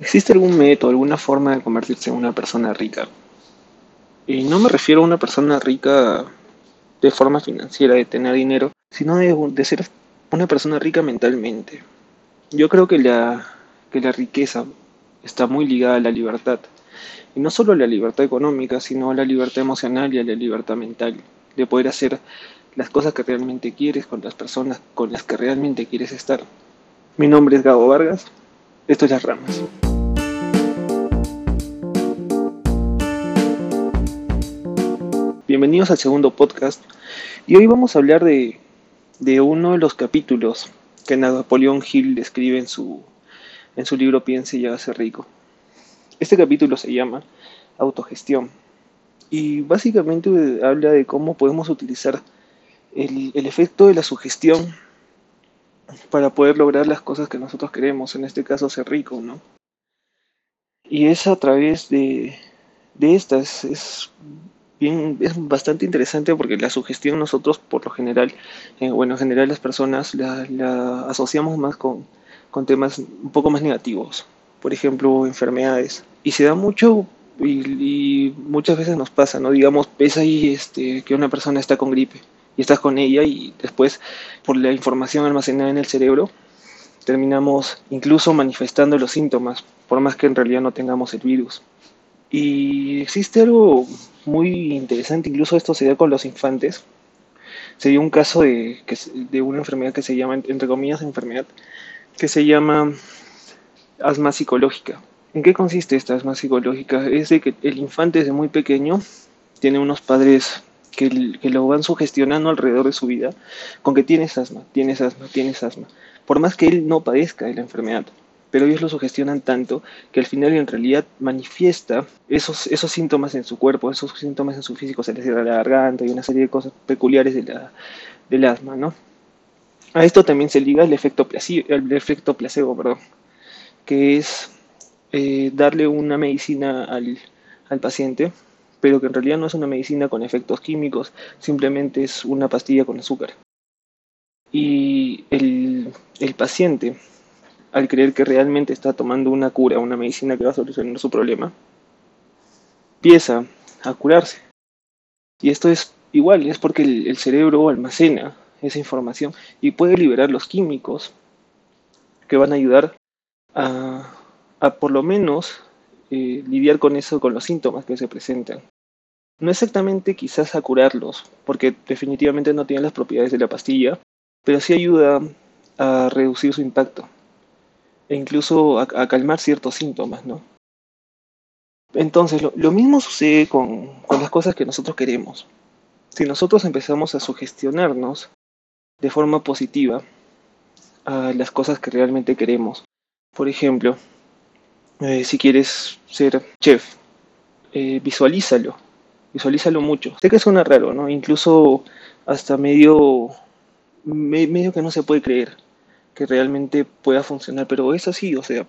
¿Existe algún método, alguna forma de convertirse en una persona rica? Y no me refiero a una persona rica de forma financiera, de tener dinero, sino de, ser una persona rica mentalmente. Yo creo que la, que la riqueza está muy ligada a la libertad. Y no solo a la libertad económica, sino a la libertad emocional y a la libertad mental. De poder hacer las cosas que realmente quieres con las personas con las que realmente quieres estar. Mi nombre es Gabo Vargas. Esto es Las Ramas. Bienvenidos al segundo podcast y hoy vamos a hablar de, uno de los capítulos que Napoleón Hill escribe en su, en su libro Piense y hágase rico. Este capítulo se llama Autogestión y básicamente habla de cómo podemos utilizar el, el efecto de la sugestión para poder lograr las cosas que nosotros queremos, en este caso ser rico, ¿no? Y es a través de, de estas, es bien, es bastante interesante porque la sugestión nosotros por lo general, eh, bueno, en general las personas la, asociamos más con, con, temas un poco más negativos, por ejemplo, enfermedades. Y se da mucho y, muchas veces nos pasa, ¿no? Digamos, pesa ahí este, que una persona está con gripe y estás con ella y después por la información almacenada en el cerebro terminamos incluso manifestando los síntomas, por más que en realidad no tengamos el virus. Y existe algo muy interesante, incluso esto se da con los infantes. Se dio un caso de, de una enfermedad que se llama, entre comillas, enfermedad, que se llama asma psicológica. ¿En qué consiste esta asma psicológica? Es de que el infante desde muy pequeño tiene unos padres que, que, lo van sugestionando alrededor de su vida con que tienes asma, tienes asma, tienes asma. Por más que él no padezca de la enfermedad pero ellos lo sugestionan tanto que al final en realidad manifiesta esos, esos síntomas en su cuerpo, esos síntomas en su físico, se les cierra la garganta y una serie de cosas peculiares de la, del asma, ¿no? A esto también se liga el efecto placebo, el efecto placebo perdón, que es eh, darle una medicina al, al paciente, pero que en realidad no es una medicina con efectos químicos, simplemente es una pastilla con azúcar. Y el, el paciente al creer que realmente está tomando una cura, una medicina que va a solucionar su problema, empieza a curarse. Y esto es igual, es porque el, cerebro almacena esa información y puede liberar los químicos que van a ayudar a, por lo menos eh, lidiar con eso, con los síntomas que se presentan. No exactamente quizás a curarlos, porque definitivamente no tienen las propiedades de la pastilla, pero sí ayuda a reducir su impacto e incluso a, calmar ciertos síntomas, ¿no? Entonces, lo, mismo sucede con, las cosas que nosotros queremos. Si nosotros empezamos a sugestionarnos de forma positiva a las cosas que realmente queremos, por ejemplo, eh, si quieres ser chef, eh, visualízalo, visualízalo mucho. Sé que suena raro, ¿no? Incluso hasta medio, medio que no se puede creer que realmente pueda funcionar, pero es así, o sea,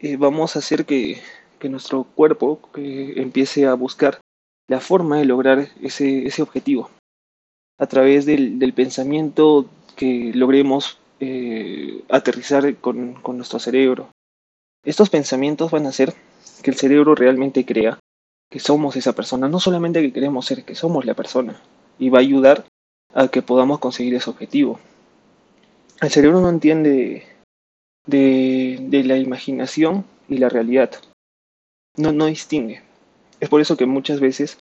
eh, vamos a hacer que, que nuestro cuerpo empiece a buscar la forma de lograr ese, ese objetivo a través del, del pensamiento que logremos eh, aterrizar con, con nuestro cerebro. Estos pensamientos van a hacer que el cerebro realmente crea que somos esa persona, no solamente que queremos ser, que somos la persona, y va a ayudar a que podamos conseguir ese objetivo el cerebro no entiende de, la imaginación y la realidad. No, distingue. Es por eso que muchas veces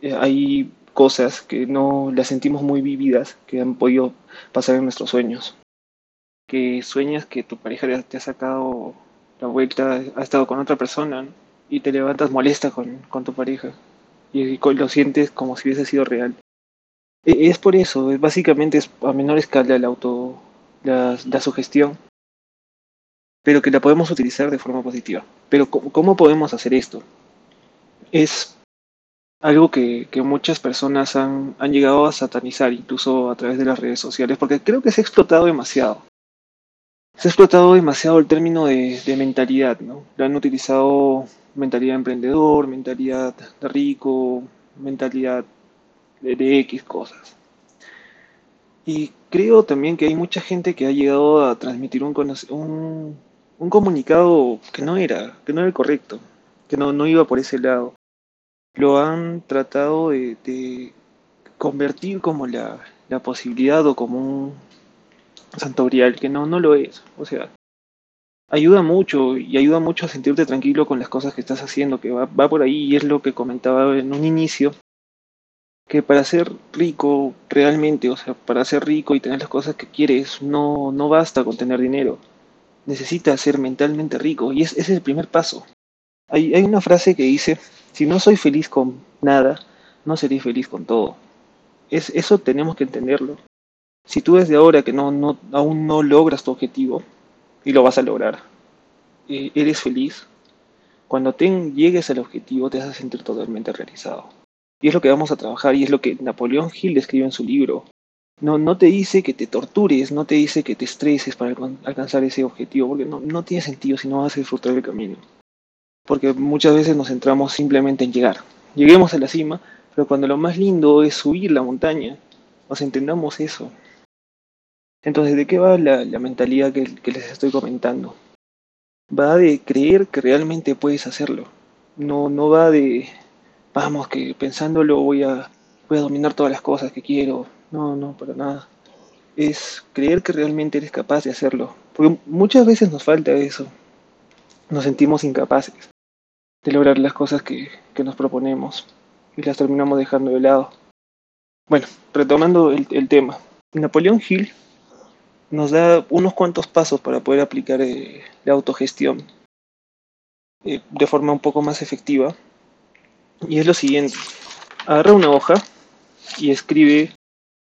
eh, hay cosas que no las sentimos muy vividas que han podido pasar en nuestros sueños. Que sueñas que tu pareja te ha sacado la vuelta, ha estado con otra persona y te levantas molesta con, tu pareja y, lo sientes como si hubiese sido real. E, es por eso, básicamente es a menor escala el auto, la, sugestión, pero que la podemos utilizar de forma positiva. Pero ¿cómo, podemos hacer esto? Es algo que, muchas personas han, han, llegado a satanizar, incluso a través de las redes sociales, porque creo que se ha explotado demasiado. Se ha explotado demasiado el término de, mentalidad, ¿no? Han utilizado mentalidad emprendedor, mentalidad de rico, mentalidad de, de X cosas. Y creo también que hay mucha gente que ha llegado a transmitir un, un comunicado que no era, que no era el correcto, que no, no iba por ese lado. Lo han tratado de, convertir como la, la posibilidad o como un santo grial, que no, no lo es. O sea, ayuda mucho y ayuda mucho a sentirte tranquilo con las cosas que estás haciendo, que va, va por ahí y es lo que comentaba en un inicio, que para ser rico realmente, o sea, para ser rico y tener las cosas que quieres, no, no basta con tener dinero. Necesitas ser mentalmente rico y es, ese es el primer paso. Hay, hay una frase que dice, si no soy feliz con nada, no seré feliz con todo. Es, eso tenemos que entenderlo. Si tú desde ahora que no, no, aún no logras tu objetivo, y lo vas a lograr, eh, eres feliz, cuando te llegues al objetivo te vas a sentir totalmente realizado. Y es lo que vamos a trabajar y es lo que Napoleón Hill describe en su libro. No, no te dice que te tortures, no te dice que te estreses para alcanzar ese objetivo, porque no, no tiene sentido si no vas a disfrutar el camino. Porque muchas veces nos centramos simplemente en llegar. Lleguemos a la cima, pero cuando lo más lindo es subir la montaña, nos entendamos eso. Entonces, ¿de qué va la, la mentalidad que, que, les estoy comentando? Va de creer que realmente puedes hacerlo. No, no va de, vamos, que pensándolo voy a, voy a dominar todas las cosas que quiero. No, no, para nada. Es creer que realmente eres capaz de hacerlo. Porque muchas veces nos falta eso. Nos sentimos incapaces de lograr las cosas que, que nos proponemos y las terminamos dejando de lado. Bueno, retomando el, el tema. Napoleón Hill nos da unos cuantos pasos para poder aplicar eh, la autogestión eh, de forma un poco más efectiva. Y es lo siguiente, agarra una hoja y escribe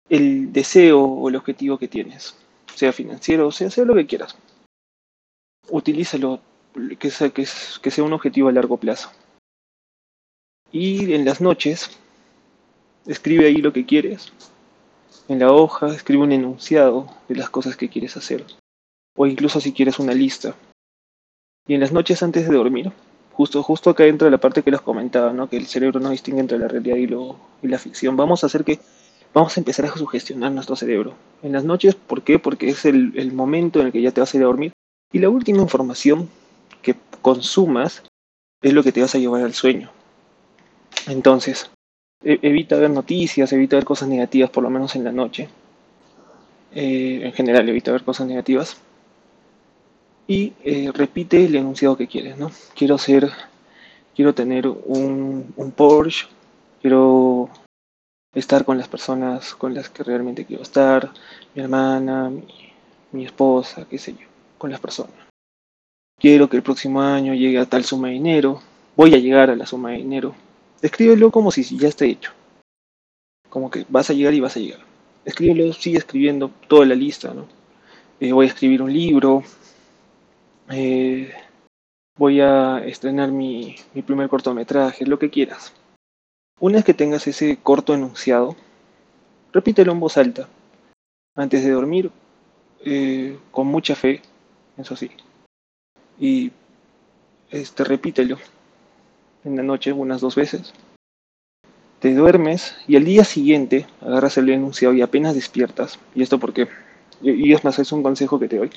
el deseo o el objetivo que tienes, sea financiero, sea, sea lo que quieras. Utilízalo, que sea, que, que sea un objetivo a largo plazo. Y en las noches, escribe ahí lo que quieres, en la hoja escribe un enunciado de las cosas que quieres hacer, o incluso si quieres una lista. Y en las noches antes de dormir, justo, justo acá entra la parte que les comentaba, ¿no? que el cerebro no distingue entre la realidad y, lo, y la ficción. Vamos a hacer que, vamos a empezar a sugestionar nuestro cerebro. En las noches, ¿por qué? Porque es el, el momento en el que ya te vas a ir a dormir. Y la última información que consumas es lo que te vas a llevar al sueño. Entonces, e, evita ver noticias, evita ver cosas negativas, por lo menos en la noche. Eh, en general, evita ver cosas negativas. Y eh, repite el enunciado que quieres, ¿no? Quiero ser, quiero tener un, un Porsche, quiero estar con las personas con las que realmente quiero estar, mi hermana, mi, esposa, qué sé yo, con las personas. Quiero que el próximo año llegue a tal suma de dinero, voy a llegar a la suma de dinero, Escríbelo como si ya esté hecho. Como que vas a llegar y vas a llegar. Escríbelo, sigue escribiendo toda la lista, ¿no? Eh, voy a escribir un libro. Eh, voy a estrenar mi, mi primer cortometraje, lo que quieras. Una vez que tengas ese corto enunciado, repítelo en voz alta. Antes de dormir, eh, con mucha fe, eso sí. Y este, repítelo en la noche unas dos veces. Te duermes y al día siguiente agarras el enunciado y apenas despiertas. Y esto porque, y es más, es un consejo que te doy.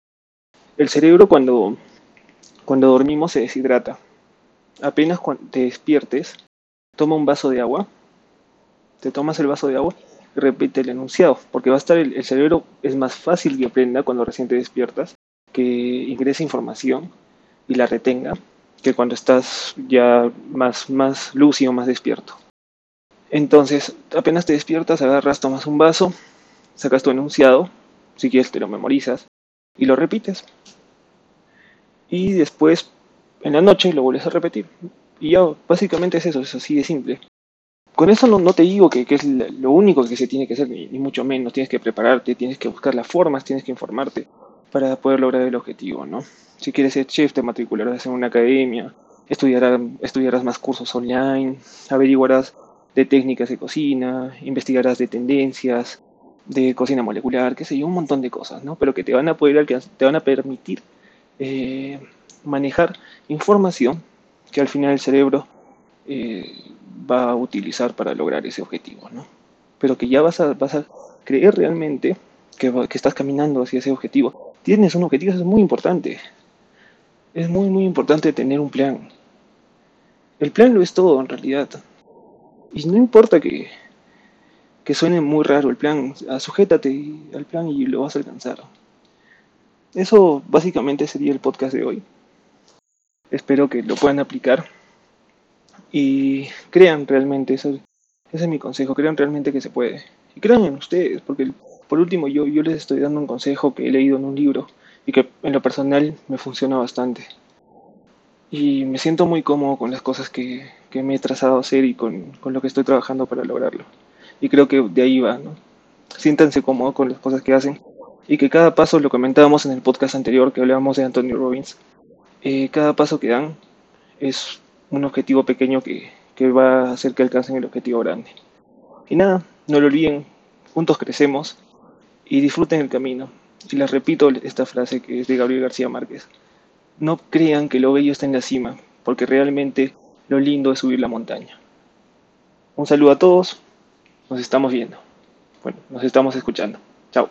El cerebro cuando, cuando dormimos se deshidrata. Apenas te despiertes, toma un vaso de agua, te tomas el vaso de agua y repite el enunciado, porque va a estar el, el cerebro, es más fácil que aprenda cuando recién te despiertas, que ingrese información y la retenga que cuando estás ya más, más lúcido, más despierto. Entonces, apenas te despiertas, agarras, tomas un vaso, sacas tu enunciado, si quieres te lo memorizas, y lo repites. Y después, en la noche, lo vuelves a repetir. Y ya, básicamente es eso, es así de simple. Con eso no, no te digo que, que, es lo único que se tiene que hacer, ni, ni mucho menos. Tienes que prepararte, tienes que buscar las formas, tienes que informarte para poder lograr el objetivo, ¿no? Si quieres ser chef, te matricularás en una academia, estudiarás, estudiarás más cursos online, averiguarás de técnicas de cocina, investigarás de tendencias, de cocina molecular, qué sé yo, un montón de cosas, ¿no? Pero que te van a poder te van a permitir eh, manejar información que al final el cerebro eh, va a utilizar para lograr ese objetivo, ¿no? Pero que ya vas a, vas a creer realmente que, que estás caminando hacia ese objetivo tienes un objetivo, eso es muy importante. es muy muy importante tener un plan. El plan lo es todo en realidad. Y no importa que, que suene muy raro el plan, sujétate al plan y lo vas a alcanzar. Eso básicamente sería el podcast de hoy. Espero que lo puedan aplicar y crean realmente, ese, ese es mi consejo, crean realmente que se puede. Y crean en ustedes, porque por último yo, yo les estoy dando un consejo que he leído en un libro y que en lo personal me funciona bastante. Y me siento muy cómodo con las cosas que, que me he trazado a hacer y con, con, lo que estoy trabajando para lograrlo. Y creo que de ahí va, ¿no? Siéntanse cómodos con las cosas que hacen y que cada paso, lo comentábamos en el podcast anterior que hablábamos de Anthony Robbins, eh, cada paso que dan es un objetivo pequeño que, que va a hacer que alcancen el objetivo grande. Y nada, no lo olviden, juntos crecemos y disfruten el camino. Y les repito esta frase que es de Gabriel García Márquez. No crean que lo bello está en la cima, porque realmente lo lindo es subir la montaña. Un saludo a todos, nos estamos viendo. Bueno, nos estamos escuchando. Chao.